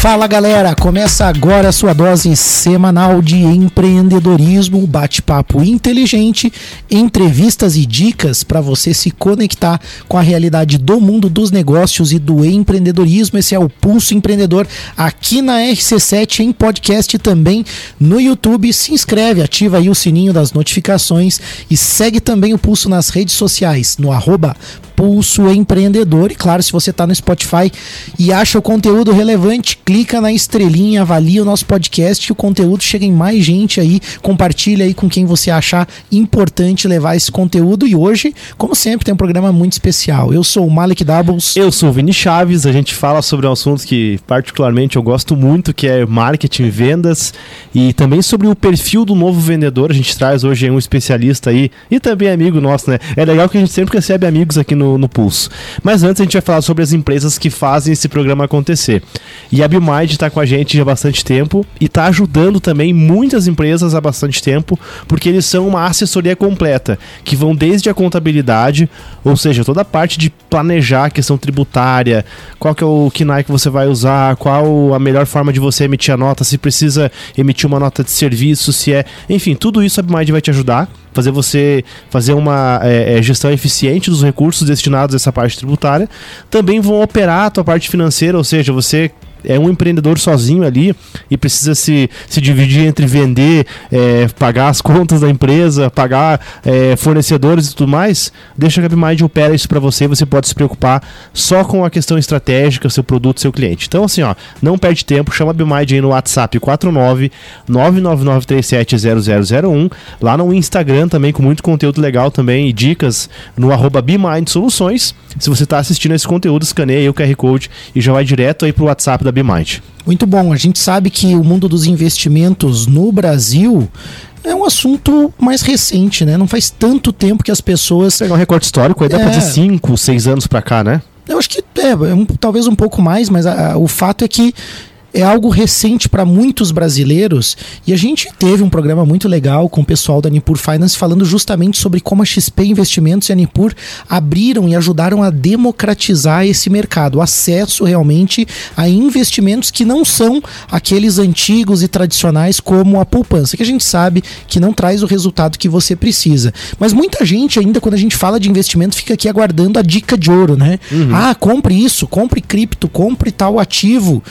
Fala galera, começa agora a sua dose semanal de empreendedorismo, bate-papo inteligente, entrevistas e dicas para você se conectar com a realidade do mundo dos negócios e do empreendedorismo. Esse é o Pulso Empreendedor aqui na RC7 em podcast também no YouTube. Se inscreve, ativa aí o sininho das notificações e segue também o Pulso nas redes sociais no arroba Pulso Empreendedor. E claro, se você está no Spotify e acha o conteúdo relevante, clica na estrelinha, avalia o nosso podcast e o conteúdo chega em mais gente aí. Compartilha aí com quem você achar importante levar esse conteúdo. E hoje, como sempre, tem um programa muito especial. Eu sou o Malik Doubles. Eu sou o Vini Chaves. A gente fala sobre um assunto que, particularmente, eu gosto muito, que é marketing vendas. E também sobre o perfil do novo vendedor. A gente traz hoje um especialista aí e também amigo nosso, né? É legal que a gente sempre recebe amigos aqui no no, Pulso. Mas antes a gente vai falar sobre as empresas que fazem esse programa acontecer. E a BioMind está com a gente há bastante tempo e está ajudando também muitas empresas há bastante tempo, porque eles são uma assessoria completa, que vão desde a contabilidade, ou seja, toda a parte de planejar a questão tributária, qual que é o KNAI que você vai usar, qual a melhor forma de você emitir a nota, se precisa emitir uma nota de serviço, se é... Enfim, tudo isso a BioMind vai te ajudar fazer você fazer uma é, é, gestão eficiente dos recursos destinados a essa parte tributária. Também vão operar a tua parte financeira, ou seja, você é um empreendedor sozinho ali e precisa se, se dividir entre vender, é, pagar as contas da empresa, pagar é, fornecedores e tudo mais, deixa a GabMind opera isso para você. Você pode se preocupar só com a questão estratégica, seu produto, seu cliente. Então, assim, ó, não perde tempo, chama a BMind aí no WhatsApp 49 999370001, lá no Instagram também com muito conteúdo legal também e dicas no arroba Soluções. Se você está assistindo esse conteúdo, escaneia o QR Code e já vai direto aí pro WhatsApp da da BMind. Muito bom. A gente sabe que o mundo dos investimentos no Brasil é um assunto mais recente, né? Não faz tanto tempo que as pessoas. Pegar um recorde histórico, aí dá é... pra dizer 5, 6 anos pra cá, né? Eu acho que é, um, talvez um pouco mais, mas a, a, o fato é que é algo recente para muitos brasileiros e a gente teve um programa muito legal com o pessoal da Nipur Finance falando justamente sobre como a XP Investimentos e a Nipur abriram e ajudaram a democratizar esse mercado, o acesso realmente a investimentos que não são aqueles antigos e tradicionais como a poupança, que a gente sabe que não traz o resultado que você precisa. Mas muita gente ainda quando a gente fala de investimento fica aqui aguardando a dica de ouro, né? Uhum. Ah, compre isso, compre cripto, compre tal ativo.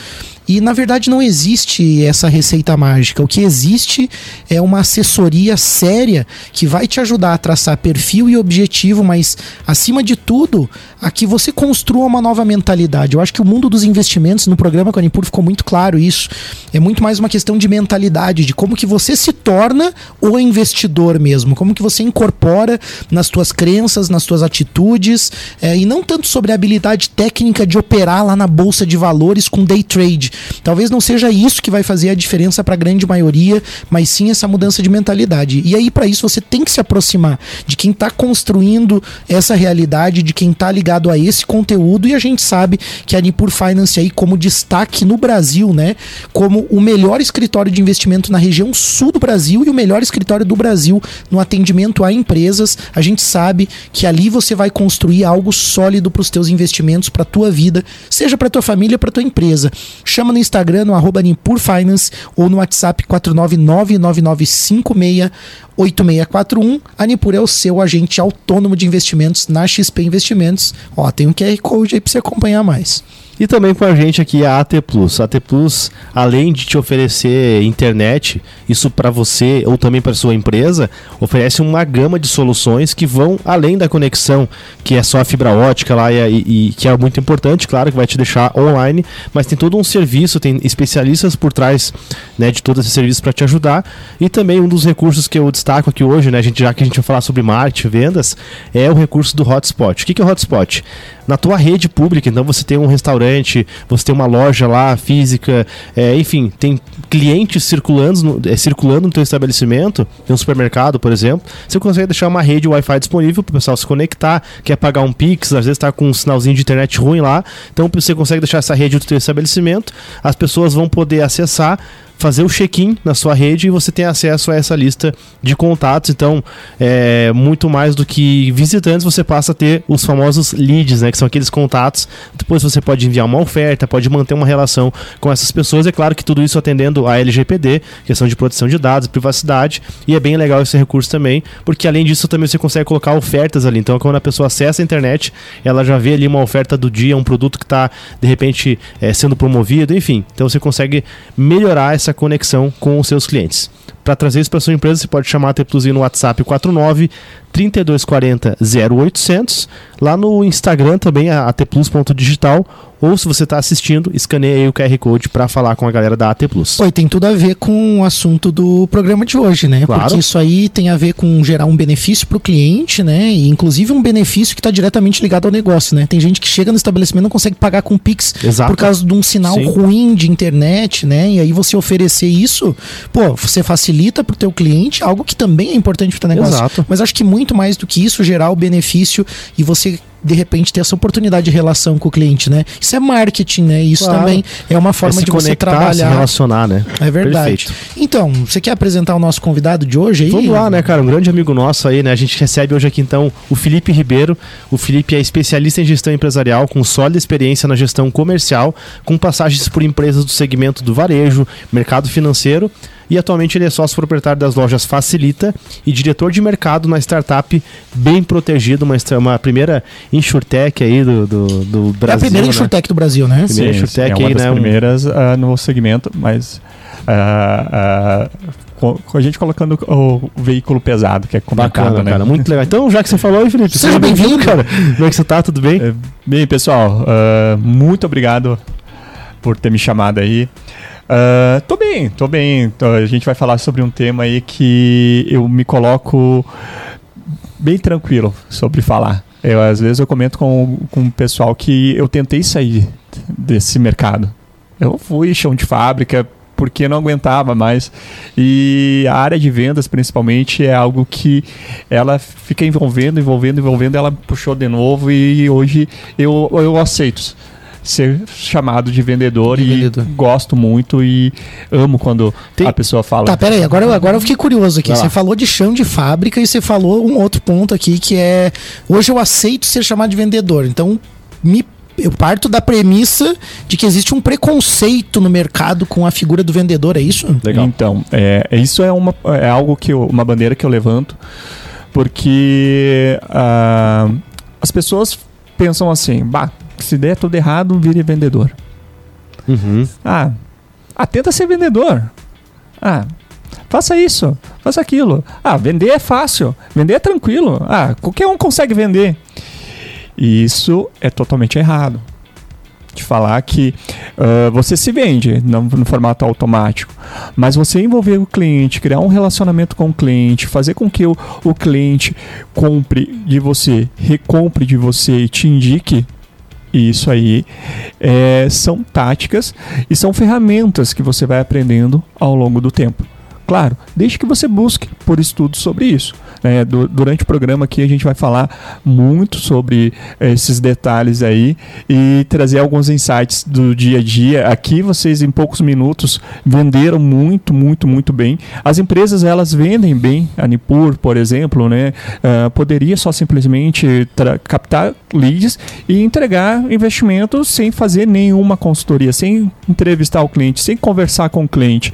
E na verdade não existe essa receita mágica. O que existe é uma assessoria séria que vai te ajudar a traçar perfil e objetivo, mas acima de tudo, a que você construa uma nova mentalidade. Eu acho que o mundo dos investimentos no programa com a Nipur ficou muito claro isso. É muito mais uma questão de mentalidade, de como que você se torna o investidor mesmo, como que você incorpora nas tuas crenças, nas tuas atitudes, é, e não tanto sobre a habilidade técnica de operar lá na bolsa de valores com day trade. Talvez não seja isso que vai fazer a diferença para a grande maioria, mas sim essa mudança de mentalidade. E aí, para isso, você tem que se aproximar de quem está construindo essa realidade, de quem está ligado a esse conteúdo. E a gente sabe que a Nipur Finance aí, como destaque no Brasil, né? Como o melhor escritório de investimento na região sul do Brasil e o melhor escritório do Brasil no atendimento a empresas, a gente sabe que ali você vai construir algo sólido para os teus investimentos, para tua vida, seja para tua família, para tua empresa. Chama chama no Instagram, no arroba Finance ou no WhatsApp 49999568641. A Nipur é o seu agente autônomo de investimentos na XP Investimentos. Ó, tem um QR Code aí para você acompanhar mais. E também com a gente aqui a AT Plus. A AT Plus, além de te oferecer internet, isso para você ou também para sua empresa, oferece uma gama de soluções que vão além da conexão, que é só a fibra ótica lá e, e que é muito importante, claro, que vai te deixar online, mas tem todo um serviço, tem especialistas por trás né, de todo esse serviço para te ajudar. E também um dos recursos que eu destaco aqui hoje, né, gente, já que a gente vai falar sobre marketing, vendas, é o recurso do hotspot. O que é o hotspot? Na tua rede pública, então você tem um restaurante restaurante, você tem uma loja lá física, é, enfim, tem clientes circulando no, é, circulando no teu estabelecimento, tem um supermercado, por exemplo, você consegue deixar uma rede Wi-Fi disponível para o pessoal se conectar, quer pagar um Pix, às vezes está com um sinalzinho de internet ruim lá, então você consegue deixar essa rede do teu estabelecimento, as pessoas vão poder acessar fazer o check-in na sua rede e você tem acesso a essa lista de contatos. Então, é, muito mais do que visitantes, você passa a ter os famosos leads, né? Que são aqueles contatos. Depois você pode enviar uma oferta, pode manter uma relação com essas pessoas. É claro que tudo isso atendendo a LGPD, questão de proteção de dados, privacidade. E é bem legal esse recurso também, porque além disso também você consegue colocar ofertas ali. Então, quando a pessoa acessa a internet, ela já vê ali uma oferta do dia, um produto que está de repente é, sendo promovido, enfim. Então você consegue melhorar essa conexão com os seus clientes. Para trazer isso para sua empresa, você pode chamar a T Plus no WhatsApp 49 3240 0800. Lá no Instagram também, a atplus.digital. Ou se você está assistindo, escaneie aí o QR Code para falar com a galera da AT Plus. Oi, tem tudo a ver com o assunto do programa de hoje, né? Claro. Porque isso aí tem a ver com gerar um benefício para o cliente, né? E inclusive um benefício que está diretamente ligado ao negócio, né? Tem gente que chega no estabelecimento e não consegue pagar com Pix Exato. por causa de um sinal Sim. ruim de internet, né? E aí você oferecer isso, pô, você facilita para o teu cliente, algo que também é importante para o teu negócio. Exato. Mas acho que muito mais do que isso, gerar o benefício e você de repente ter essa oportunidade de relação com o cliente, né? Isso é marketing, né? Isso Claro. também é uma forma É de você conectar, se trabalhar. relacionar, né? É verdade. Perfeito. Então, você quer apresentar o nosso convidado de hoje aí? Vamos lá, né, cara? Um grande amigo nosso aí, né? A gente recebe hoje aqui então o Felipe Ribeiro. O Felipe é especialista em gestão empresarial, com sólida experiência na gestão comercial, com passagens por empresas do segmento do varejo, mercado financeiro. E atualmente ele é sócio proprietário das lojas Facilita e diretor de mercado na startup Bem Protegido, uma, uma primeira insurtech aí do, do, do É Brasil. a primeira né? Insurtech do Brasil, né? Primeira Sim, Insurtech é uma aí, das né, primeiras ah, no segmento, mas com, com a gente colocando o, o veículo pesado, que é complicado, Bacana, né? cara. Muito legal. Então, já que você falou aí, Felipe, Seja bem-vindo. cara. Como é que você tá? Tudo bem? É, Bem, pessoal, muito obrigado por ter me chamado aí. Ah, tô bem, tô bem. A gente vai falar sobre um tema aí que eu me coloco bem tranquilo sobre falar. Eu, às vezes eu comento com, com o pessoal que eu tentei sair desse mercado. Eu fui chão de fábrica porque não aguentava mais. E a área de vendas, principalmente, é algo que ela fica envolvendo, envolvendo, envolvendo. Ela puxou de novo e hoje eu, eu aceito ser chamado de vendedor De e vendedor. gosto muito e amo quando Tem- a pessoa fala. Tá, pera aí, agora, eu- agora eu fiquei curioso aqui. Vai lá. Você falou de chão de fábrica e você falou um outro ponto aqui que é hoje eu aceito ser chamado de vendedor. Então, me eu parto da premissa de que existe um preconceito no mercado com a figura do vendedor, é isso? Legal. Então, é, isso é, uma, é algo que eu, uma bandeira que eu levanto, porque ah, as pessoas pensam assim, bah, se der tudo errado, vire vendedor. Uhum. Ah, ah, tenta ser vendedor. Ah, faça isso, faça aquilo. Ah, vender é fácil, vender é tranquilo. Ah, qualquer um consegue vender. E isso é totalmente errado. De falar que ah, você se vende no, no formato automático, mas você envolver o cliente, criar um relacionamento com o cliente, fazer com que o, o cliente compre de você, recompre de você e te indique isso aí é, são táticas e são ferramentas que você vai aprendendo ao longo do tempo. Claro, desde que você busque por estudos sobre isso. né? Du- durante o programa aqui a gente vai falar muito sobre esses detalhes aí e trazer alguns insights do dia a dia. Aqui vocês em poucos minutos venderam muito, muito, muito bem. As empresas elas vendem bem. A Nipur, por exemplo, né, ah, poderia só simplesmente captar leads e entregar investimento sem fazer nenhuma consultoria, sem entrevistar o cliente, sem conversar com o cliente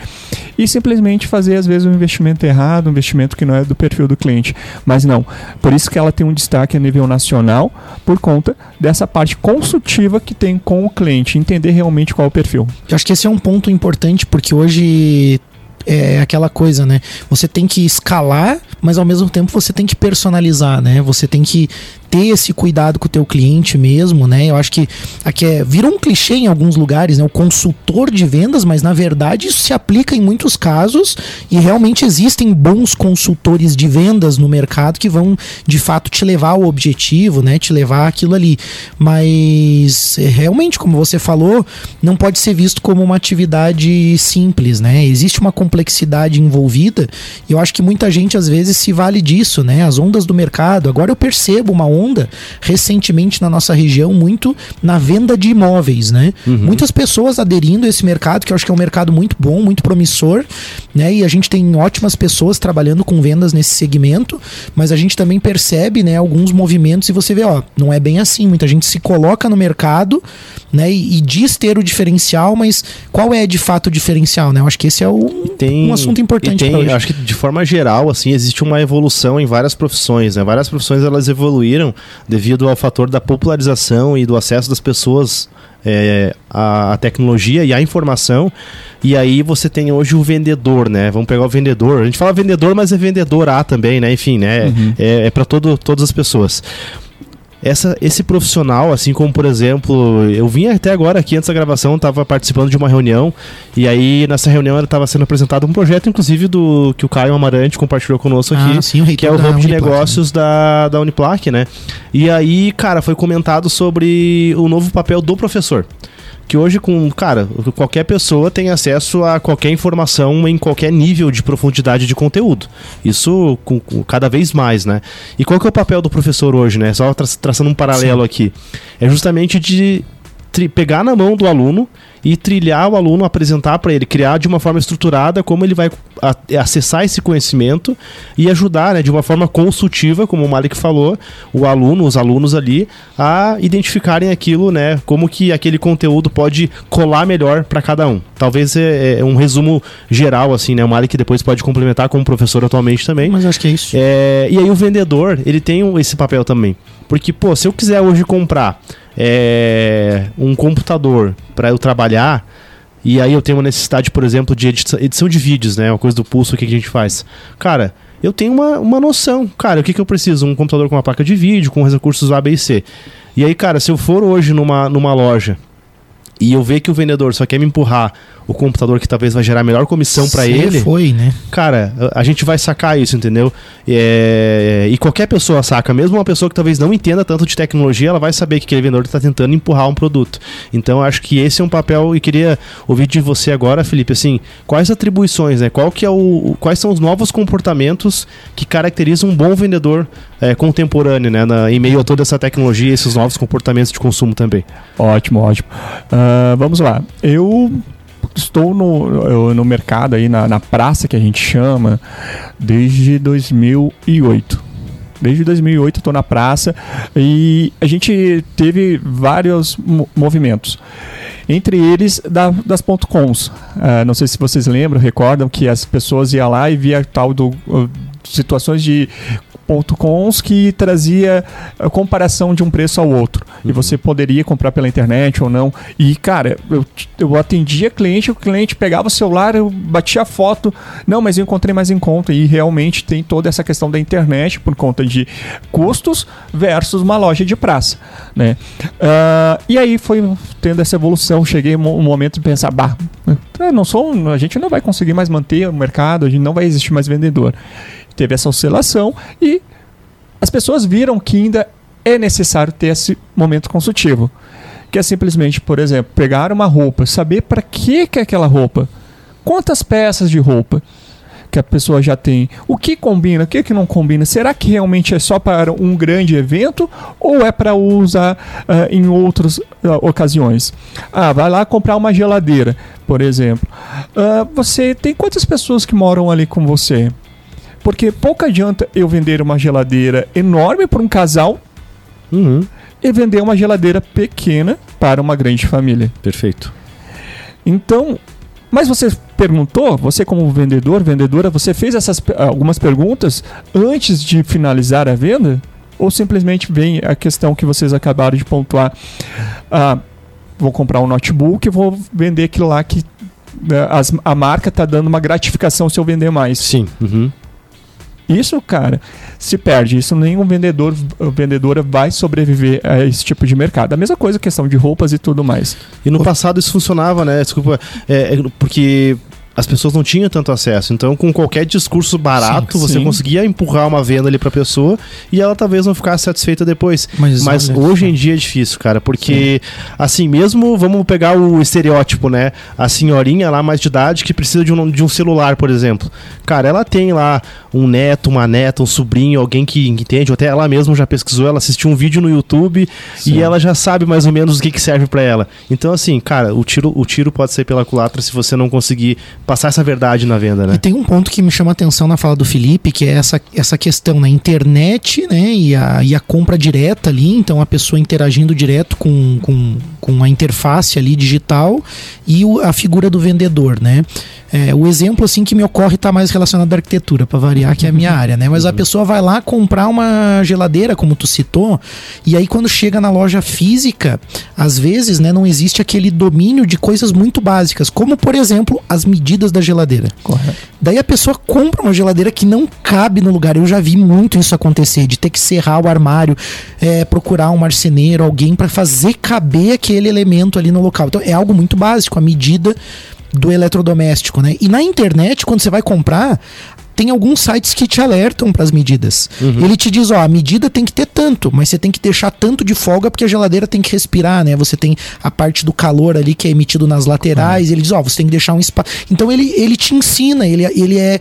e simplesmente fazer às vezes um investimento errado, um investimento que não é do perfil do cliente. Mas não, por isso que ela tem um destaque a nível nacional por conta dessa parte consultiva que tem com o cliente, entender realmente qual é o perfil. Eu acho que esse é um ponto importante porque hoje é aquela coisa, né? Você tem que escalar, mas ao mesmo tempo você tem que personalizar, né? Você tem que ter esse cuidado com o teu cliente mesmo, né? Eu acho que aqui é, virou um clichê em alguns lugares, né? O consultor de vendas, mas na verdade isso se aplica em muitos casos e realmente existem bons consultores de vendas no mercado que vão de fato te levar ao objetivo, né? Te levar aquilo ali. Mas realmente, como você falou, não pode ser visto como uma atividade simples, né? Existe uma complexidade envolvida e eu acho que muita gente às vezes se vale disso, né? As ondas do mercado. Agora eu percebo uma onda onda recentemente na nossa região muito na venda de imóveis, né? Uhum. Muitas pessoas aderindo a esse mercado, que eu acho que é um mercado muito bom, muito promissor, né? E a gente tem ótimas pessoas trabalhando com vendas nesse segmento, mas a gente também percebe, né, alguns movimentos e você vê, ó, não é bem assim. Muita gente se coloca no mercado, né, e, e diz ter o diferencial, mas qual é de fato o diferencial, né? Eu acho que esse é o, tem, um assunto importante tem, hoje. acho que de forma geral assim existe uma evolução em várias profissões né? várias profissões elas evoluíram devido ao fator da popularização e do acesso das pessoas é, tecnologia e à informação. E aí você tem hoje o vendedor né? Vamos pegar o vendedor. A gente fala vendedor mas é vendedor A também né? Enfim né? É, é para todas as pessoas essa, esse profissional, assim como, por exemplo, eu vim até agora aqui antes da gravação, estava participando de uma reunião, e aí nessa reunião estava sendo apresentado um projeto, inclusive, do que o Caio Amarante compartilhou conosco aqui, Ah, sim, que é o hub de Uniplac, né? negócios da, da Uniplac, né? E aí, cara, foi comentado sobre o novo papel do professor. Que hoje, com, cara, qualquer pessoa tem acesso a qualquer informação em qualquer nível de profundidade de conteúdo. Isso com, com- cada vez mais, né? E qual que é o papel do professor hoje, né? Só tra- traçando um paralelo aqui. É justamente de pegar na mão do aluno e trilhar o aluno, apresentar para ele, criar de uma forma estruturada como ele vai acessar esse conhecimento e ajudar, né, de uma forma consultiva, como o Malik falou, o aluno, os alunos ali, a identificarem aquilo, né, como que aquele conteúdo pode colar melhor para cada um. Talvez é, é um resumo geral, assim, né, o Malik depois pode complementar como professor atualmente também. Mas acho que é isso. É, e aí o vendedor, ele tem esse papel também. Porque, pô, se eu quiser hoje comprar é, um computador para eu trabalhar, e aí eu tenho uma necessidade, por exemplo, de edição, de vídeos, né? Uma coisa do pulso, o que que a gente faz? Cara, eu tenho uma, uma noção. Cara, o que, que eu preciso? Um computador com uma placa de vídeo, com os recursos A, B e C. E aí, cara, se eu for hoje numa, numa loja e eu ver que o vendedor só quer me empurrar o computador que talvez vai gerar melhor comissão para ele, foi, né? cara, a a gente vai sacar isso, entendeu? É, e qualquer pessoa saca, mesmo uma pessoa que talvez não entenda tanto de tecnologia, ela vai saber que aquele vendedor está tentando empurrar um produto. Então, eu acho que esse é um papel e queria ouvir de você agora, Felipe, assim, quais atribuições, né? Qual que é o, quais são os novos comportamentos que caracterizam um bom vendedor é, contemporâneo, né? na- em meio a toda essa tecnologia, e esses novos comportamentos de consumo também. Ótimo, ótimo. Ah, vamos lá. Eu estou no, no mercado aí, na, na praça que a gente chama, desde 2008. Desde 2008 estou na praça e a gente teve vários mo- movimentos. Entre eles da- das ponto .coms. Ah, não sei se vocês lembram, recordam que as pessoas iam lá e via tal do uh, situações de .coms que trazia a comparação de um preço ao outro. E você poderia comprar pela internet ou não. E, cara, eu, eu atendia cliente, o cliente pegava o celular, eu batia foto. Não, mas eu encontrei mais em conta. E realmente tem toda essa questão da internet por conta de custos versus uma loja de praça. Né? Ah, e aí foi tendo essa evolução. Cheguei um mo- momento de pensar, bah, não sou, um- a gente não vai conseguir mais manter o mercado, a gente não vai existir mais vendedor. Teve essa oscilação e as pessoas viram que ainda é necessário ter esse momento consultivo. Que é simplesmente, por exemplo, pegar uma roupa, saber para que que é aquela roupa, quantas peças de roupa que a pessoa já tem, o que combina, o que que não combina, será que realmente é só para um grande evento ou é para usar ah, em outras ah, ocasiões? Ah, vai lá comprar uma geladeira, por exemplo. Ah, você tem quantas pessoas que moram ali com você? Porque pouco adianta eu vender uma geladeira enorme para um casal Uhum, e vender uma geladeira pequena para uma grande família. perfeito. Então, mas você perguntou, você como vendedor, vendedora, você fez essas algumas perguntas antes de finalizar a venda? Ou simplesmente vem a questão que vocês acabaram de pontuar? Ah, vou comprar um notebook e vou vender aquilo lá que né, a marca está dando uma gratificação se eu vender mais. Sim. Uhum. Isso, cara, se perde. Isso nenhum vendedor ou vendedora vai sobreviver a esse tipo de mercado. A mesma coisa, questão de roupas e tudo mais. E no passado isso funcionava, né? Desculpa, é, é, porque as pessoas não tinham tanto acesso. Então, com qualquer discurso barato, Sim, você sim. conseguia empurrar uma venda ali pra pessoa e ela talvez não ficasse satisfeita depois. Mas Mas, hoje em dia é difícil, cara, porque assim, mesmo vamos pegar o estereótipo, né? A senhorinha lá mais de idade que precisa de um, de um celular, por exemplo. Cara, ela tem lá um neto, uma neta, um sobrinho, alguém que entende, ou até ela mesma já pesquisou, ela assistiu um vídeo no YouTube Sim. e ela já sabe mais ou menos o que, que serve pra ela. Então, assim, cara, o tiro, o tiro pode ser pela culatra se você não conseguir passar essa verdade na venda, E né? tem um ponto que me chama a atenção na fala do Felipe, que é essa, essa questão na internet, né? E a, e a compra direta ali, então a pessoa interagindo direto com, com, com a interface ali digital e o- a figura do vendedor, né? É, o exemplo assim que me ocorre está mais relacionado à arquitetura, para variar, que é a minha área, né? Mas a pessoa vai lá comprar uma geladeira, como tu citou, e aí quando chega na loja física, às vezes, né, não existe aquele domínio de coisas muito básicas, como por exemplo, as medidas da geladeira. Correto. Daí a pessoa compra uma geladeira que não cabe no lugar. Eu já vi muito isso acontecer, de ter que serrar o armário, é, procurar um marceneiro, alguém para fazer caber aquele elemento ali no local. Então é algo muito básico, a medida do eletrodoméstico, né? E na internet, quando você vai comprar, tem alguns sites que te alertam para as medidas. Ele te diz, ó, a medida tem que ter tanto, mas você tem que deixar tanto de folga porque a geladeira tem que respirar, né? Você tem a parte do calor ali que é emitido nas laterais, ele diz, ó, você tem que deixar um espaço. Então ele, ele te ensina, ele, ele é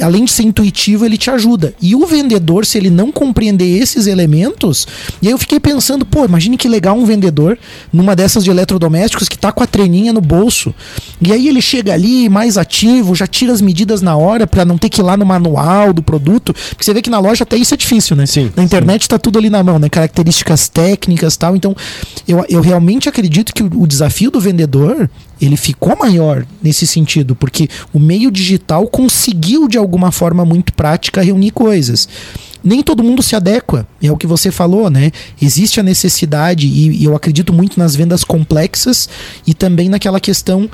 além de ser intuitivo, ele te ajuda. E o vendedor, se ele não compreender esses elementos, e aí eu fiquei pensando, pô, imagine que legal um vendedor numa dessas de eletrodomésticos que tá com a treninha no bolso. E aí ele chega ali mais ativo, já tira as medidas na hora para não ter que ir lá no manual do produto, porque você vê que na loja até isso é difícil, né? Sim, Na internet tá tudo ali na mão, né? Características técnicas, tal. Então, eu, eu realmente acredito que o, o desafio do vendedor ele ficou maior nesse sentido, porque o meio digital conseguiu de alguma forma muito prática reunir coisas. Nem todo mundo se adequa, é o que você falou, né? Existe a necessidade, e, e eu acredito muito nas vendas complexas e também naquela questão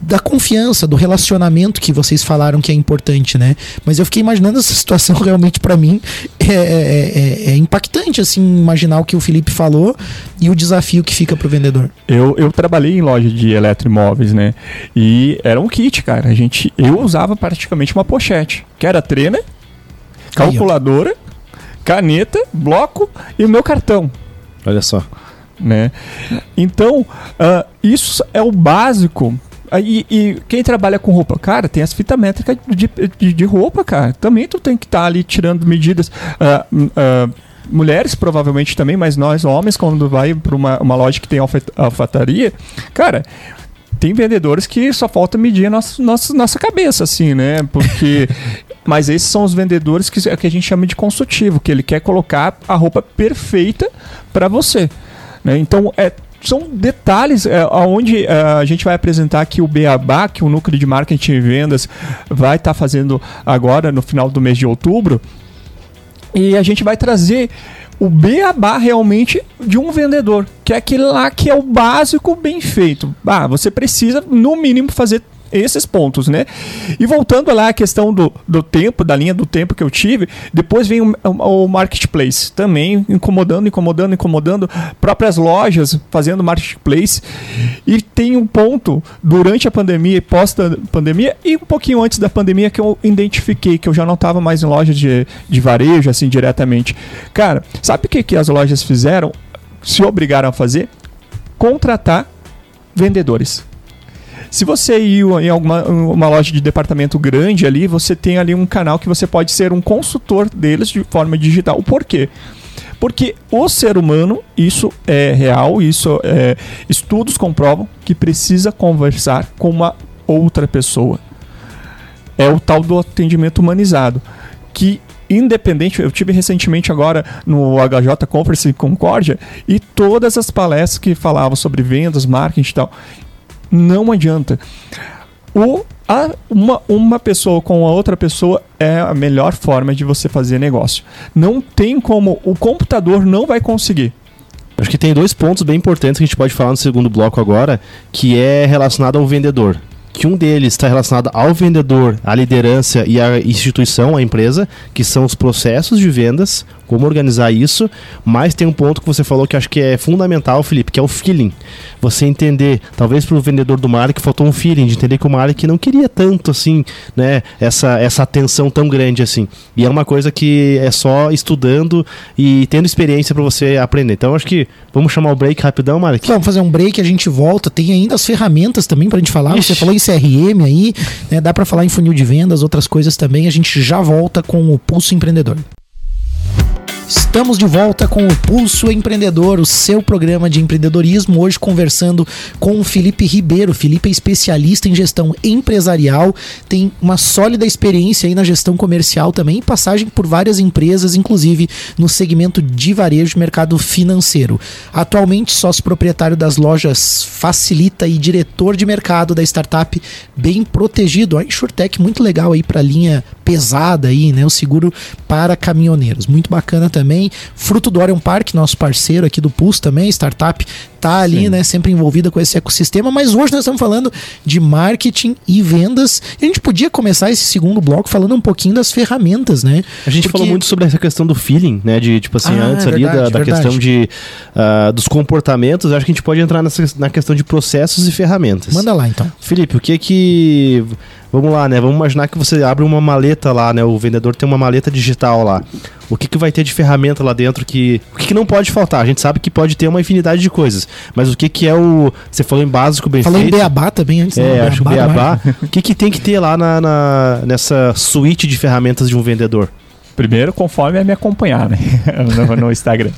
da confiança, do relacionamento que vocês falaram que é importante, né? Mas eu fiquei imaginando essa situação realmente para mim é, é- é- é impactante assim imaginar o que o Felipe falou e o desafio que fica pro vendedor. Eu, eu trabalhei em loja de eletroimóveis, né? E era um kit, cara. A gente, eu usava praticamente uma pochete, que era treina, calculadora, caneta, bloco e o meu cartão. Olha só. né? Então, ah, isso é o básico. E, e quem trabalha com roupa, cara, tem as fitas métricas de, de, de roupa, cara. Também tu tem que estar ali tirando medidas. Hum, ah, mulheres provavelmente também, mas nós homens, quando vai para uma, uma loja que tem alfa- alfataria, cara. Tem vendedores que só falta medir a nossa, nossa, nossa cabeça, assim, né? Porque. Mas esses são os vendedores que, que a gente chama de consultivo, que ele quer colocar a roupa perfeita para você. né? Então, é, são detalhes é, onde a gente vai apresentar aqui o Beabá, que o núcleo de marketing e vendas vai estar fazendo agora no final do mês de outubro. E a gente vai trazer o beabá realmente de um vendedor, que é aquele lá que é o básico bem feito. Ah, você precisa, no mínimo, fazer esses pontos, né? E voltando lá à questão do, do tempo, da linha do tempo que eu tive, depois vem o, o- marketplace também incomodando, incomodando, incomodando, próprias lojas fazendo marketplace. E tem um ponto durante a pandemia e pós-pandemia e um pouquinho antes da pandemia que eu identifiquei, que eu já não estava mais em lojas de, de varejo, assim, diretamente. Cara, sabe o que, que as lojas fizeram? Se obrigaram a fazer? Contratar vendedores. Se você ir em alguma uma loja de departamento grande ali, você tem ali um canal que você pode ser um consultor deles de forma digital. Por quê? Porque o ser humano, isso é real, isso é, estudos comprovam que precisa conversar com uma outra pessoa. É o tal do atendimento humanizado, que independente, eu tive recentemente agora no HJ Conference Concórdia e todas as palestras que falavam sobre vendas, marketing e tal, não adianta. O, a- uma, uma pessoa com a outra pessoa é a melhor forma de você fazer negócio. Não tem como. O computador não vai conseguir. Acho que tem dois pontos bem importantes que a gente pode falar no segundo bloco agora, que é relacionado ao vendedor. Que um deles está relacionado ao vendedor, à liderança e à instituição, à empresa, que são os processos de vendas. Como organizar isso, mas tem um ponto que você falou que acho que é fundamental, Felipe, que é o feeling. Você entender, talvez para o vendedor do Mark faltou um feeling de entender que o Mark não queria tanto assim, né, essa, essa atenção tão grande assim. E é uma coisa que é só estudando e tendo experiência para você aprender. Então acho que vamos chamar o break rapidão, Mark. Vamos fazer um break, a gente volta. Tem ainda as ferramentas também para a gente falar. Ixi. Você falou em CRM aí, né, dá para falar em funil de vendas, outras coisas também. A gente já volta com o Pulso Empreendedor. Estamos de volta com o Pulso Empreendedor, o seu programa de empreendedorismo. Hoje conversando com o Felipe Ribeiro. Felipe é especialista em gestão empresarial, tem uma sólida experiência aí na gestão comercial também, passagem por várias empresas, inclusive no segmento de varejo e mercado financeiro. Atualmente sócio proprietário das lojas Facilita e diretor de mercado da startup Bem Protegido. A InsurTech muito legal aí para linha pesada aí, né? O seguro para caminhoneiros. Muito bacana também. Fruto do Orion Park, nosso parceiro aqui do Pulse também, startup tá ali, Sim. né, sempre envolvida com esse ecossistema, mas hoje nós estamos falando de marketing e vendas. E a gente podia começar esse segundo bloco falando um pouquinho das ferramentas, né? A gente Porque... falou muito sobre essa questão do feeling, né, de tipo assim, ah, antes ali da, da questão de uh, dos comportamentos, acho que a gente pode entrar nessa, na questão de processos e ferramentas. Manda lá então. Felipe, o que que Vamos lá, né? Vamos imaginar que você abre uma maleta lá, né? O vendedor tem uma maleta digital lá. O que, que vai ter de ferramenta lá dentro que. O que, que não pode faltar? A gente sabe que pode ter uma infinidade de coisas. Mas o que, que é o. Você falou em básico bem falou feito. Falou em Beabá também antes. É, acho que Beabá. O que, que tem que ter lá na, na, nessa suíte de ferramentas de um vendedor? Primeiro, conforme é me acompanhar, né? no, no, Instagram.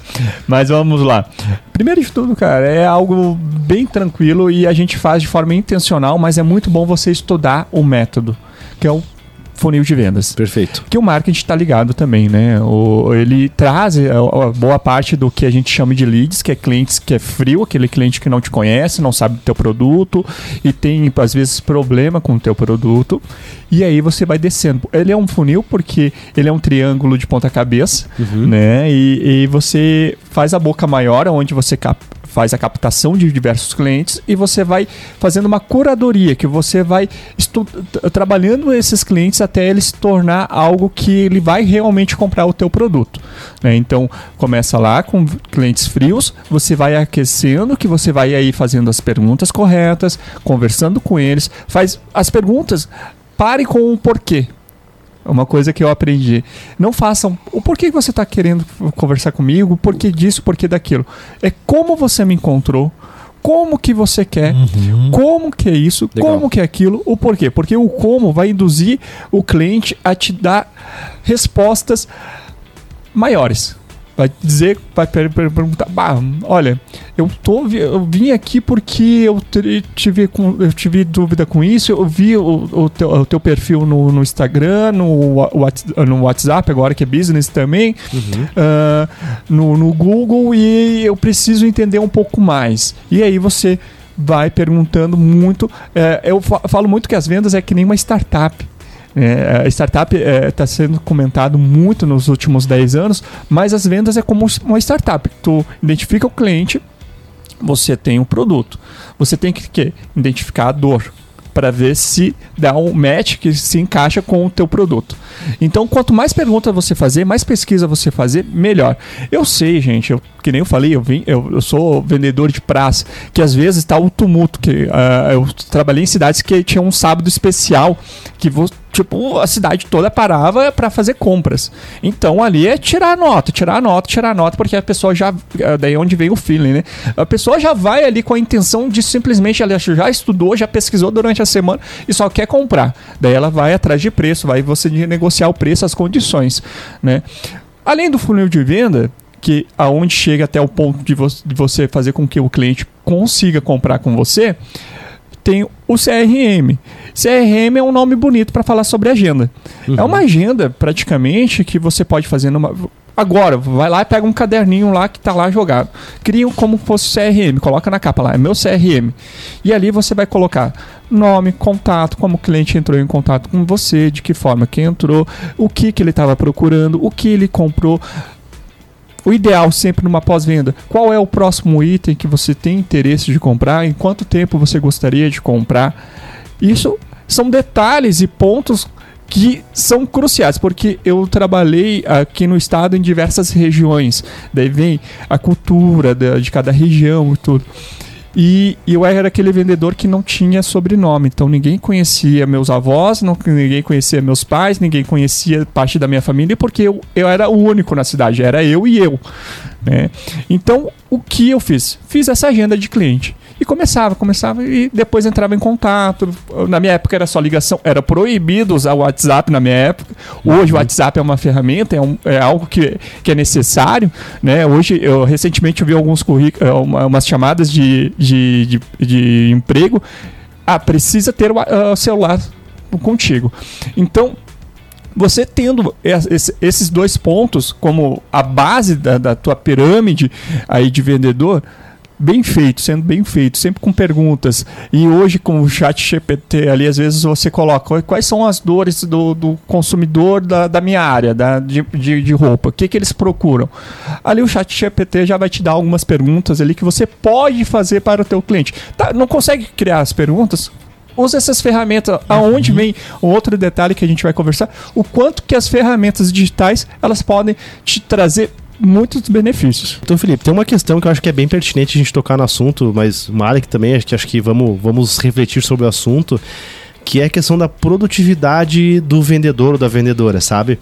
Mas vamos lá. Primeiro de tudo, cara, é algo bem tranquilo e a gente faz de forma intencional, mas é muito bom você estudar o método, que é o funil de vendas. Perfeito. Que o marketing está ligado também, né? O, ele traz a, é, boa parte do que a gente chama de leads, que é clientes que é frio, aquele cliente que não te conhece, não sabe do teu produto e tem, às vezes, problema com o teu produto. E aí você vai descendo. Ele é um funil porque ele é um triângulo de ponta cabeça, uhum. né? E, e, você faz a boca maior, onde você cap faz a captação de diversos clientes e você vai fazendo uma curadoria, que você vai trabalhando esses clientes até ele se tornar algo que ele vai realmente comprar o teu produto. Né? Então, começa lá com clientes frios, você vai aquecendo, que você vai aí fazendo as perguntas corretas, conversando com eles, faz as perguntas, pare com o porquê. Uma coisa que eu aprendi. Não façam o porquê você está querendo conversar comigo, porquê disso, porquê daquilo. É como você me encontrou, como que você quer, uhum. como que é isso, Legal. como que é aquilo, o porquê. Porque o como vai induzir o cliente a te dar respostas maiores. Vai dizer, vai perguntar, bah, olha, eu, tô, eu vim aqui porque eu tive, eu tive dúvida com isso, eu vi o, o, teu, o teu perfil no, no Instagram, no, no WhatsApp, agora que é business também, uhum. uh, no, no Google, e eu preciso entender um pouco mais. E aí você vai perguntando muito. É, eu falo muito que as vendas é que nem uma startup. É, a startup está é, tá sendo comentado muito nos últimos 10 anos, mas as vendas é como uma startup. Tu identifica o cliente, você tem um produto. Você tem que, que identificar a dor para ver se dá um match que se encaixa com o teu produto. Então, quanto mais perguntas você fazer, mais pesquisa você fazer, melhor. Eu sei, gente, eu, que nem eu falei, eu, vim, eu, eu sou vendedor de praça, que às vezes está o tumulto. Que, uh, eu trabalhei em cidades que tinha um sábado especial que você tipo, a cidade toda parava para fazer compras. Então ali é tirar nota, tirar nota, tirar nota, porque a pessoa já. É daí onde vem o feeling, né? A pessoa já vai ali com a intenção de simplesmente, ela já estudou, já pesquisou durante a semana e só quer comprar. Daí ela vai atrás de preço, vai você negociar o preço, as condições, né? Além do funil de venda, que aonde chega até o ponto de, vo de você fazer com que o cliente consiga comprar com você, tem o CRM. CRM é um nome bonito para falar sobre agenda. Uhum. É uma agenda, praticamente, que você pode fazer numa. Agora, vai lá e pega um caderninho lá que está lá jogado. Cria como fosse CRM, coloca na capa lá, é meu CRM. E ali você vai colocar nome, contato, como o cliente entrou em contato com você, de que forma que entrou, o que, que ele estava procurando, o que ele comprou, o ideal sempre numa pós-venda, qual é o próximo item que você tem interesse de comprar, em quanto tempo você gostaria de comprar. Isso são detalhes e pontos que são cruciais, porque eu trabalhei aqui no estado em diversas regiões. Daí vem a cultura de, cada região e tudo. E, e eu era aquele vendedor que não tinha sobrenome, então ninguém conhecia meus avós, não, ninguém conhecia meus pais, ninguém conhecia parte da minha família, porque eu, eu era o único na cidade, era eu e eu. Né? Então, o que eu fiz? Fiz essa agenda de cliente. E começava, começava e depois entrava em contato. Na minha época era só ligação, era proibido usar o WhatsApp na minha época. Hoje o. WhatsApp é uma ferramenta, é, um, é algo que, que é necessário. Né? Hoje, eu recentemente eu vi alguns currículos, é, uma, umas chamadas de, de, de, de, emprego. Ah, precisa ter o celular contigo. Então, você tendo esses dois pontos como a base da, da tua pirâmide aí de vendedor, bem feito, sendo bem feito, sempre com perguntas. E hoje, com o chat GPT ali, às vezes você coloca quais são as dores do, do consumidor da, da minha área da, de, de, de roupa, o que, que eles procuram. Ali o chat GPT já vai te dar algumas perguntas ali que você pode fazer para o teu cliente. Tá, não consegue criar as perguntas? usa essas ferramentas. Aonde uhum. vem outro detalhe que a gente vai conversar? O quanto que as ferramentas digitais elas podem te trazer muitos benefícios. Então, Felipe, tem uma questão que eu acho que é bem pertinente a gente tocar no assunto, mas Malik também, acho que, acho que vamos, vamos refletir sobre o assunto, que é a questão da produtividade do vendedor ou da vendedora, sabe?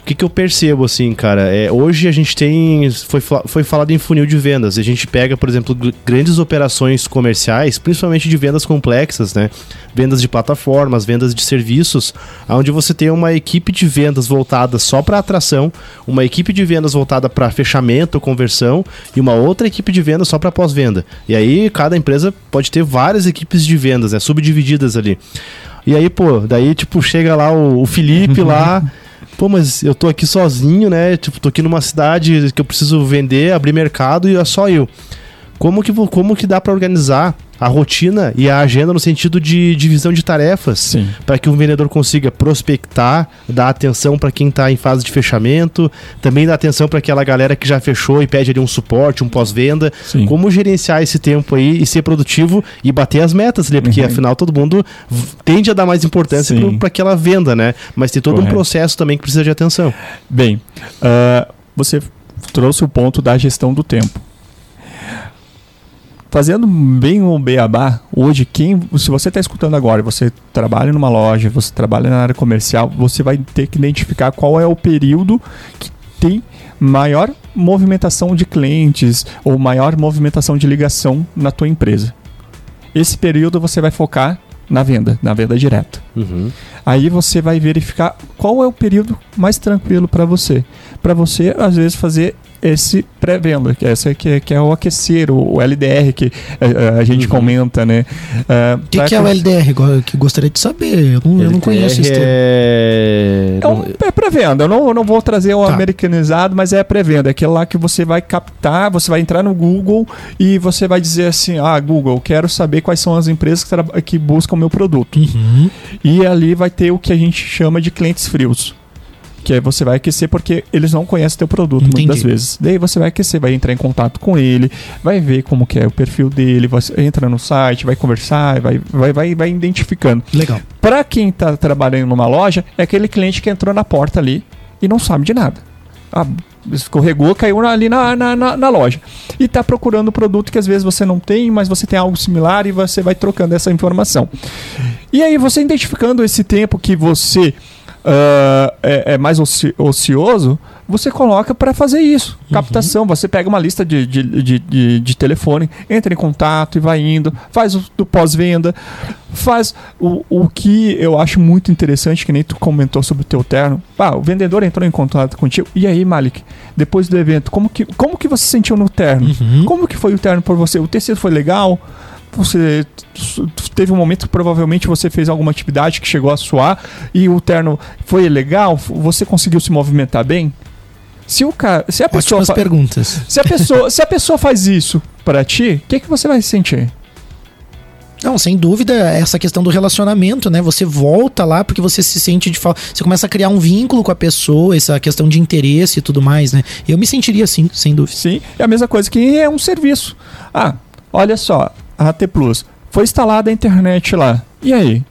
O que, que eu percebo, assim, cara? É, hoje a gente tem. Foi, foi falado em funil de vendas. A gente pega, por exemplo, grandes operações comerciais, principalmente de vendas complexas, né? Vendas de plataformas, vendas de serviços, onde você tem uma equipe de vendas voltada só para atração, uma equipe de vendas voltada para fechamento, conversão, e uma outra equipe de vendas só para pós-venda. E aí cada empresa pode ter várias equipes de vendas, né? Subdivididas ali. E aí, pô, daí, tipo, chega lá o, o Felipe lá. pô, mas eu tô aqui sozinho, né? Tipo, tô aqui numa cidade que eu preciso vender, abrir mercado e é só eu. Como que, como que dá para organizar a rotina e a agenda no sentido de divisão de tarefas para que o vendedor consiga prospectar, dar atenção para quem está em fase de fechamento, também dar atenção para aquela galera que já fechou e pede ali um suporte, um pós-venda. Como gerenciar esse tempo aí e ser produtivo e bater as metas ali, porque uhum. afinal todo mundo tende a dar mais importância para aquela venda, né? Mas tem todo Correto. um processo também que precisa de atenção. Bem, uh, você trouxe o ponto da gestão do tempo fazendo bem o beabá, hoje, quem, se você está escutando agora, você trabalha numa loja, você trabalha na área comercial, você vai ter que identificar qual é o período que tem maior movimentação de clientes ou maior movimentação de ligação na tua empresa. Esse período você vai focar na venda, na venda direta. Uhum. Aí você vai verificar qual é o período mais tranquilo para você. Para você, às vezes, fazer esse pré-venda, que, essa que, é, que é o aquecer, o, o LDR que a, é, é, a gente uhum. comenta, né? O uh, que, que é o LDR? Que gostaria de saber. Eu não, eu não conheço esse é... É, um, é pré-venda. Eu não, eu não vou trazer o tá. americanizado, mas é pré-venda. É aquele lá que você vai captar, você vai entrar no Google e você vai dizer assim: Ah, Google, quero saber quais são as empresas que, que buscam o meu produto. Uhum. E ali vai ter o que a gente chama de clientes frios que aí você vai aquecer porque eles não conhecem teu produto Entendi. muitas vezes. Daí você vai aquecer, vai entrar em contato com ele, vai ver como que é o perfil dele, vai, entra no site, vai conversar, vai, vai, vai, vai identificando. Legal. Para quem está trabalhando numa loja, é aquele cliente que entrou na porta ali e não sabe de nada. Ah, escorregou, caiu ali na, na, na, na loja. E está procurando o produto que às vezes você não tem, mas você tem algo similar e você vai trocando essa informação. E aí, você identificando esse tempo que você uh, é, é, mais oci ocioso, você coloca para fazer isso. Uhum. Captação, você pega uma lista de, de, de, de, de telefone, entra em contato e vai indo, faz o do pós-venda, faz o, o que eu acho muito interessante, que nem tu comentou sobre o teu terno. Ah, o vendedor entrou em contato contigo. E aí, Malik, depois do evento, como que, como que você sentiu no terno? Uhum. Como que foi o terno por você? O tecido foi legal? Você teve um momento que provavelmente você fez alguma atividade que chegou a suar e o terno foi legal, você conseguiu se movimentar bem? Se o cara, se a pessoa fa... perguntas. Se a pessoa, se a pessoa faz isso para ti, o que que você vai sentir? Não, sem dúvida, essa questão do relacionamento, né? Você volta lá porque você se sente de falta. Você começa a criar um vínculo com a pessoa, essa questão de interesse e tudo mais, né? Eu me sentiria assim, sem dúvida. Sim, é a mesma coisa que é um serviço. Ah, olha só, AT Plus. Foi instalada a internet lá. E aí?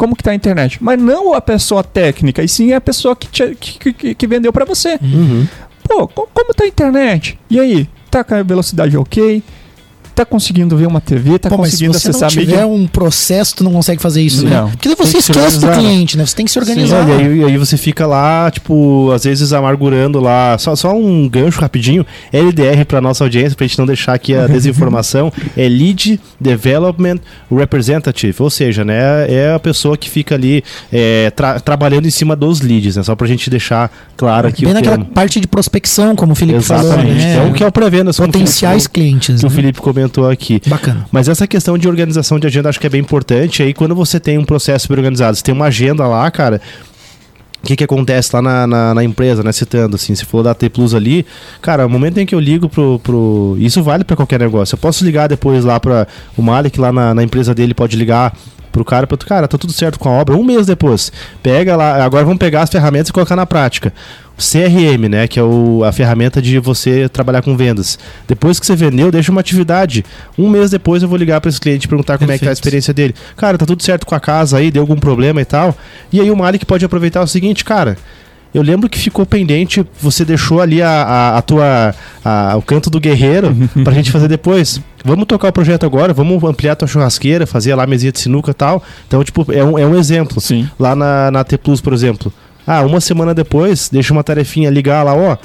como que tá a internet. Mas não a pessoa técnica, e sim a pessoa que, te, que, que, que, vendeu para você. Uhum. Pô, como tá a internet? E aí, tá com a velocidade ok? Tá conseguindo ver uma TV, tá Pô, conseguindo mas se acessar você não tiver um processo, tu não consegue fazer isso, não. né? Porque daí você esquece do cliente, né? Você tem que se organizar. Sim, e, aí, aí você fica lá, tipo, às vezes amargurando lá. Só, só um gancho rapidinho. LDR para nossa audiência, pra gente não deixar aqui a desinformação, é Lead Development Representative, ou seja, né, é a pessoa que fica ali é, tra trabalhando em cima dos leads, né? Só pra gente deixar claro aqui Bem o naquela termo. parte de prospecção, como o Felipe Exatamente. falou, né? É o que é o pré-venda. Potenciais clientes. Que o né? Comentou aqui. Bacana. Mas essa questão de organização de agenda acho que é bem importante. Aí quando você tem um processo bem organizado, você tem uma agenda lá, cara. O que, que acontece lá na, na, na empresa, né? Citando, assim, se for da T Plus ali, cara, o momento em que eu ligo pro. pro isso vale para qualquer negócio. Eu posso ligar depois lá para o Malik, lá na, na empresa dele, pode ligar pro cara, pro cara, tá tudo certo com a obra, um mês depois. Pega lá, agora vamos pegar as ferramentas e colocar na prática. CRM, né, que é o, a ferramenta de você trabalhar com vendas. Depois que você vendeu, deixa uma atividade. Um mês depois eu vou ligar para esse cliente e perguntar como é que tá a Perfeito. experiência dele. Cara, tá tudo certo com a casa aí, deu algum problema e tal. E aí o Malik pode aproveitar o seguinte, cara, eu lembro que ficou pendente, você deixou ali a, a, a tua, a- o canto do guerreiro pra gente fazer depois. Vamos tocar o projeto agora, vamos ampliar a tua churrasqueira, fazer lá a mesinha de sinuca e tal. Então, tipo, é um, é um exemplo. Sim. Lá na, na T Plus, por exemplo. Ah, uma semana depois, deixa uma tarefinha ligar lá, ó.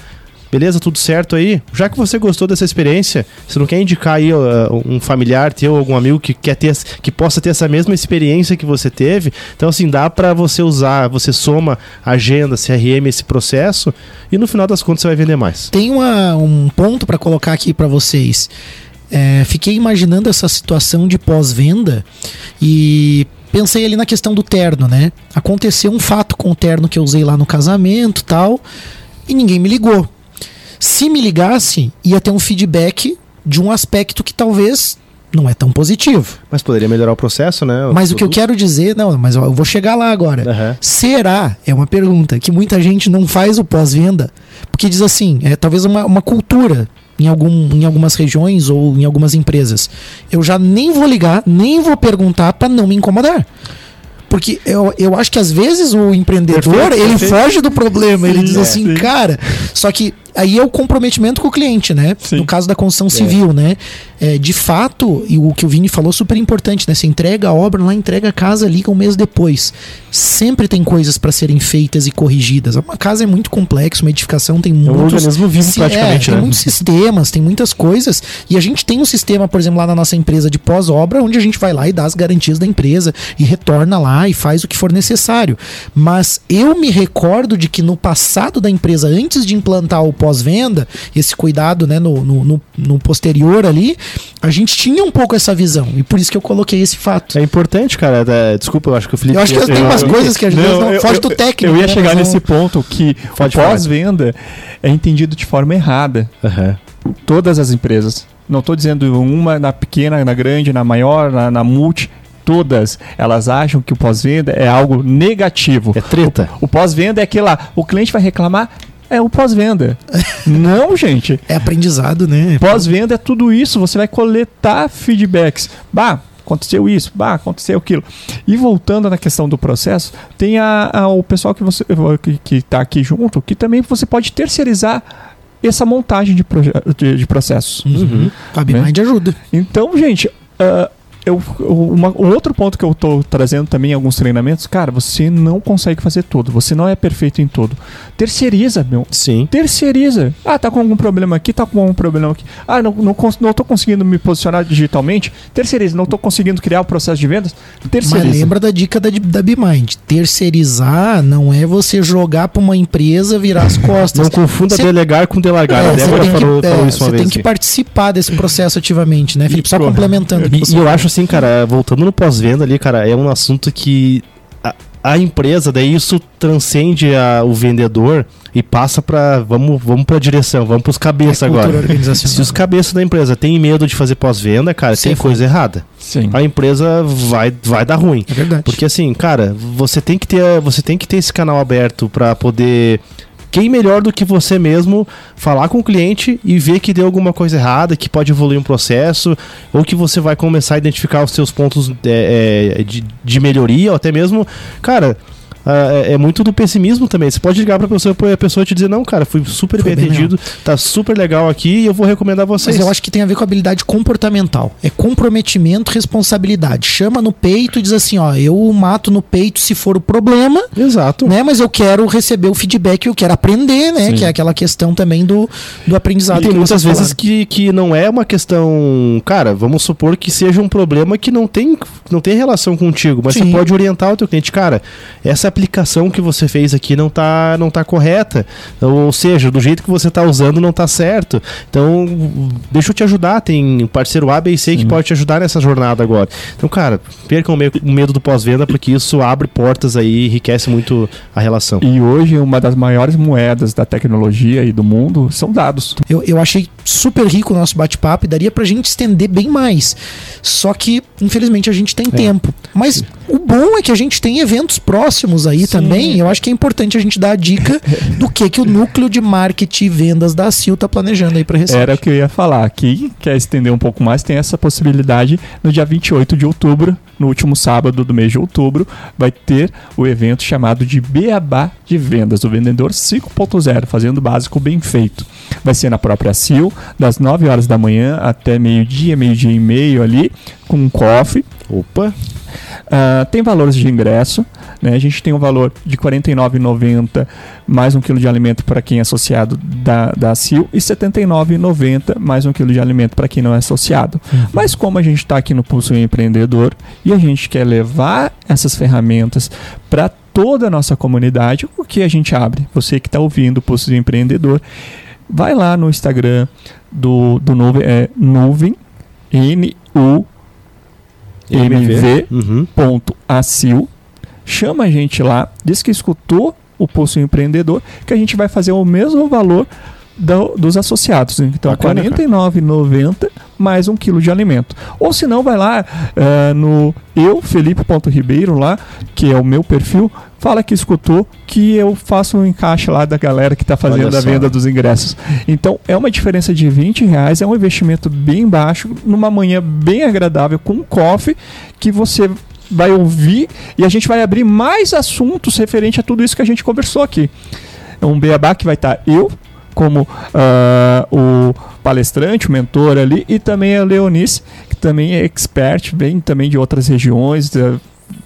Beleza, tudo certo aí? Já que você gostou dessa experiência, você não quer indicar aí ó, um familiar teu, algum amigo que quer ter, que possa ter essa mesma experiência que você teve? Então assim, dá pra você usar, você soma agenda, CRM esse processo e no final das contas você vai vender mais. Tem uma- um ponto para colocar aqui para vocês. É, fiquei imaginando essa situação de pós-venda e pensei ali na questão do terno, né? Aconteceu um fato com o terno que eu usei lá no casamento tal e ninguém me ligou. Se me ligasse, ia ter um feedback de um aspecto que talvez não é tão positivo. Mas poderia melhorar o processo, né? Mas o que eu quero dizer, não, mas eu vou chegar lá agora. Aham. Será? É uma pergunta que muita gente não faz o pós-venda, porque diz assim, é talvez uma, uma cultura em, algum, em algumas regiões ou em algumas empresas. Eu já nem vou ligar, nem vou perguntar para não me incomodar. Porque eu, eu acho que às vezes o empreendedor, Perfeito, ele perfeito. foge do problema, ele Sim, diz é, assim, sim. cara, só que aí é o comprometimento com o cliente, né? Sim. No caso da construção civil, né? É, de fato, e o que o Vini falou super importante, né? Você entrega a obra lá, entrega a casa, liga um mês depois. Sempre tem coisas para serem feitas e corrigidas. Uma casa é muito complexa, uma edificação tem É um muitos organismo vivo Sim, praticamente, é, tem né? muitos sistemas, tem muitas coisas. E a gente tem um sistema, por exemplo, lá na nossa empresa de pós-obra, onde a gente vai lá e dá as garantias da empresa e retorna lá e faz o que for necessário. Mas eu me recordo de que no passado da empresa, antes de implantar o pós-venda, esse cuidado né, no, no, no- posterior ali, a gente tinha um pouco essa visão. E por isso que eu coloquei esse fato. É importante, cara. é, desculpa, eu acho que o Felipe. Eu acho que tem umas coisas que às vezes não, eu- foge do técnico. Eu ia né, chegar mas nesse não- ponto que o pós-venda é entendido de forma errada. Aham. Todas as empresas. Não estou dizendo uma na pequena, na grande, na maior, na, na multi. Todas elas acham que o pós-venda é algo negativo. É treta. O pós-venda é aquele lá, o cliente vai reclamar, é o pós-venda. Não, gente. É aprendizado, né? Pós-venda é tudo isso, você vai coletar feedbacks. Bah, aconteceu isso, bah, aconteceu aquilo. E voltando na questão do processo, tem a, a- o pessoal que você que, que tá aqui junto, que também você pode terceirizar essa montagem de, de, de processos. Uhum. A BMind ajuda. Então, gente, ah, eu, uma- um outro ponto que eu tô trazendo também em alguns treinamentos, cara, você não consegue fazer tudo, você não é perfeito em tudo. Terceiriza, meu. Sim. Terceiriza. Ah, tá com algum problema aqui, tá com algum problema aqui. Ah, não, não, não tô conseguindo me posicionar digitalmente. Terceiriza. Não tô conseguindo criar o processo de vendas. Terceiriza. Mas lembra da dica da, da BMind. Terceirizar não é você jogar pra uma empresa virar as costas. Não confunda Cê- delegar com delegar. É, a você Débora tem que- falou, é, falou isso uma você vez. tem que aqui. participar desse processo ativamente, né, Felipe? Só Pô, complementando. E, você e eu falou. acho assim, cara, voltando no pós-venda ali, cara, é um assunto que a, a empresa, daí isso transcende a- o vendedor e passa pra. Vamos, vamos pra direção, vamos pros cabeças É agora. Se os cabeças da empresa têm medo de fazer pós-venda, cara, Sim, tem coisa errada. Sim. A empresa vai, vai dar ruim. É verdade. Porque assim, cara, você tem que ter, você tem que ter esse canal aberto pra poder quem melhor do que você mesmo falar com o cliente e ver que deu alguma coisa errada, que pode evoluir um processo, ou que você vai começar a identificar os seus pontos é, é, de, de melhoria, ou até mesmo, cara uh, é, muito do pessimismo também. Você pode ligar pra pessoa e a pessoa te dizer, não, cara, fui super Foi bem atendido, tá super legal aqui e eu vou recomendar vocês. Mas eu acho que tem a ver com habilidade comportamental. É comprometimento, responsabilidade. Chama no peito e diz assim, ó, eu mato no peito se for o problema. Exato. Né? Mas eu quero receber o feedback, eu quero aprender, né? Sim. Que é aquela questão também do, do aprendizado. E tem muitas vezes que, que não é uma questão. Cara, vamos supor que seja um problema que não tem, não tem relação contigo, mas Sim. você pode orientar o teu cliente. Cara, essa aplicação que você fez aqui não está não tá correta. Ou seja, do jeito que você está usando não está certo. Então, deixa eu te ajudar. Tem parceiro A, B e C que pode te ajudar nessa jornada agora. Então, cara, percam o medo do pós-venda, porque isso abre portas aí e enriquece muito a relação. E hoje, uma das maiores moedas da tecnologia e do mundo são dados. Eu, eu achei super rico o nosso bate-papo e daria pra gente estender bem mais. Só que, infelizmente, a gente tem é. tempo. Mas o bom é que a gente tem eventos próximos aí Sim. também. Eu acho que é importante a gente dar a dica do que, que o núcleo de marketing e vendas da CIL está planejando aí para receber. Era o que eu ia falar. Quem quer estender um pouco mais tem essa possibilidade no dia 28 de outubro, no último sábado do mês de outubro, vai ter o evento chamado de Beabá de Vendas, o Vendedor 5.0, fazendo o básico bem feito. Vai ser na própria CIL, das 9 horas da manhã até meio-dia, meio-dia e meio ali, com um coffee. Opa! Uh, tem valores de ingresso, né? a gente tem um valor de R$ 49,90 mais um quilo de alimento para quem é associado da, da CIL e R$ 79,90 mais um quilo de alimento para quem não é associado. Uhum. Mas como a gente está aqui no Pulso Empreendedor e a gente quer levar essas ferramentas para toda a nossa comunidade, o que a gente abre? Você que está ouvindo o Pulso Empreendedor, vai lá no Instagram do, do Nuvem, é Nuvem, N-U mv.acil. Uhum. Chama a gente lá, diz que escutou o Pulso Empreendedor, que a gente vai fazer o mesmo valor do, dos associados. Então, R$ 49,90 mais um quilo de alimento. Ou se não, vai lá uh, no eu, Felipe.ribeiro, lá, que é o meu perfil, fala que escutou, que eu faço um encaixe lá da galera que está fazendo a venda dos ingressos. Então, é uma diferença de 20 reais, é um investimento bem baixo, numa manhã bem agradável, com um coffee, que você vai ouvir e a gente vai abrir mais assuntos referente a tudo isso que a gente conversou aqui. É um beabá que vai estar tá eu, como uh, o palestrante, o mentor ali, e também a Leonice, que também é expert, vem também de outras regiões,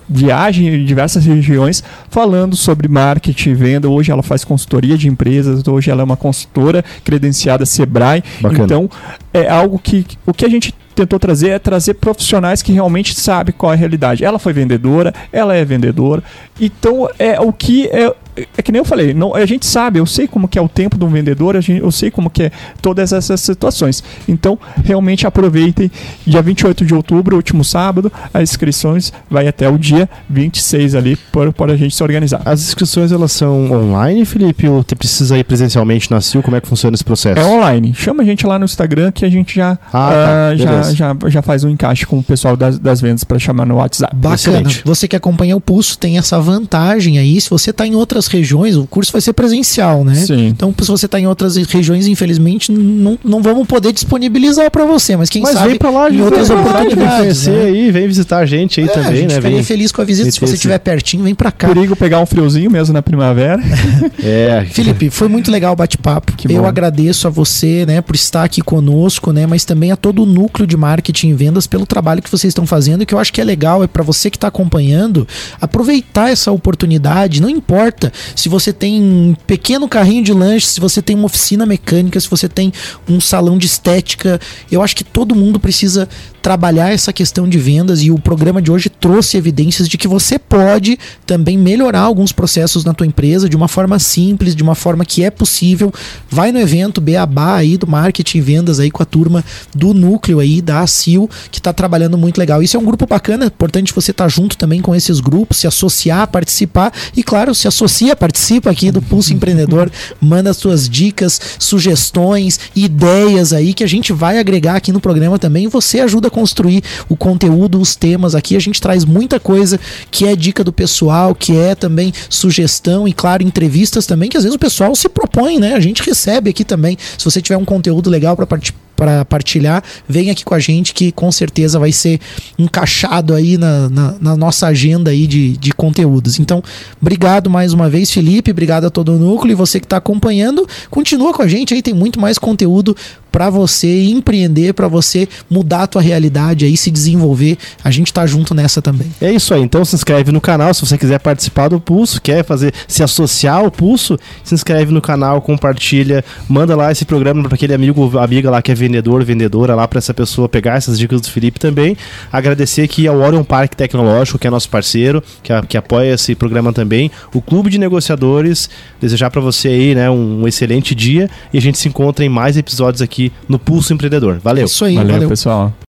viagem em diversas regiões falando sobre marketing e venda. Hoje ela faz consultoria de empresas, hoje ela é uma consultora credenciada Sebrae. Bacana. Então, é algo que o que a gente tentou trazer é trazer profissionais que realmente sabem qual é a realidade. Ela foi vendedora, ela é vendedora. Então, é o que é é que nem eu falei, não, a gente sabe, eu sei como que é o tempo de um vendedor, a gente, eu sei como que é todas essas situações. Então, realmente aproveitem. Dia 28 de outubro, último sábado, as inscrições vai até o dia 26 ali para, a gente se organizar. As inscrições elas são online, Felipe, ou você precisa ir presencialmente na CIL? Como é que funciona esse processo? É online. Chama a gente lá no Instagram que a gente já, ah, tá. uh, já, já, já faz um encaixe com o pessoal das, das vendas para chamar no WhatsApp. Bacana. Excelente. Você que acompanha o Pulso tem essa vantagem aí. Se você está em outras regiões, o curso vai ser presencial, né? Sim. Então, se você está em outras regiões, infelizmente, não, não vamos poder disponibilizar para você, mas quem mas sabe vem pra lá, em outras oportunidades. Vem conhecer né? aí, vem visitar a gente aí é, também, a gente né? Ficaria feliz com a visita. Se você estiver pertinho, vem para cá. Perigo pegar um friozinho mesmo na primavera. é. Felipe, foi muito legal o bate-papo. Eu agradeço a você, né, por estar aqui conosco, né, mas também a todo o núcleo de marketing e vendas pelo trabalho que vocês estão fazendo, que eu acho que é legal, é para você que está acompanhando, aproveitar essa oportunidade, não importa se você tem um pequeno carrinho de lanche, se você tem uma oficina mecânica, se você tem um salão de estética, eu acho que todo mundo precisa trabalhar essa questão de vendas e o programa de hoje trouxe evidências de que você pode também melhorar alguns processos na tua empresa de uma forma simples, de uma forma que é possível. Vai no evento Beabá aí do marketing e vendas aí com a turma do núcleo aí da ACIL, que está trabalhando muito legal. Isso é um grupo bacana, importante você estar tá junto também com esses grupos, se associar, participar e claro, se associa, participa aqui do Pulso Empreendedor, manda suas dicas, sugestões, ideias aí que a gente vai agregar aqui no programa também. Você ajuda a construir o conteúdo, os temas aqui. A gente traz muita coisa que é dica do pessoal, que é também sugestão e, claro, entrevistas também, que às vezes o pessoal se propõe, né? A gente recebe aqui também. Se você tiver um conteúdo legal para participar para partilhar, vem aqui com a gente que com certeza vai ser encaixado aí na, na, na, nossa agenda aí de, de conteúdos. Então, obrigado mais uma vez, Felipe, obrigado a todo o núcleo e você que está acompanhando, continua com a gente aí, tem muito mais conteúdo para você empreender, para você mudar a tua realidade aí, se desenvolver. A gente tá junto nessa também. É isso aí. Então se inscreve no canal se você quiser participar do Pulso, quer fazer se associar ao Pulso, se inscreve no canal, compartilha, manda lá esse programa para aquele amigo, amiga lá que é vendedor, vendedora lá para essa pessoa pegar essas dicas do Felipe também. Agradecer aqui ao Orion Parque Tecnológico, que é nosso parceiro, que, que apoia esse programa também, o Clube de Negociadores, desejar para você aí, né, um, um excelente dia e a gente se encontra em mais episódios aqui aqui no Pulso Empreendedor. Valeu. Isso aí, valeu, valeu. pessoal.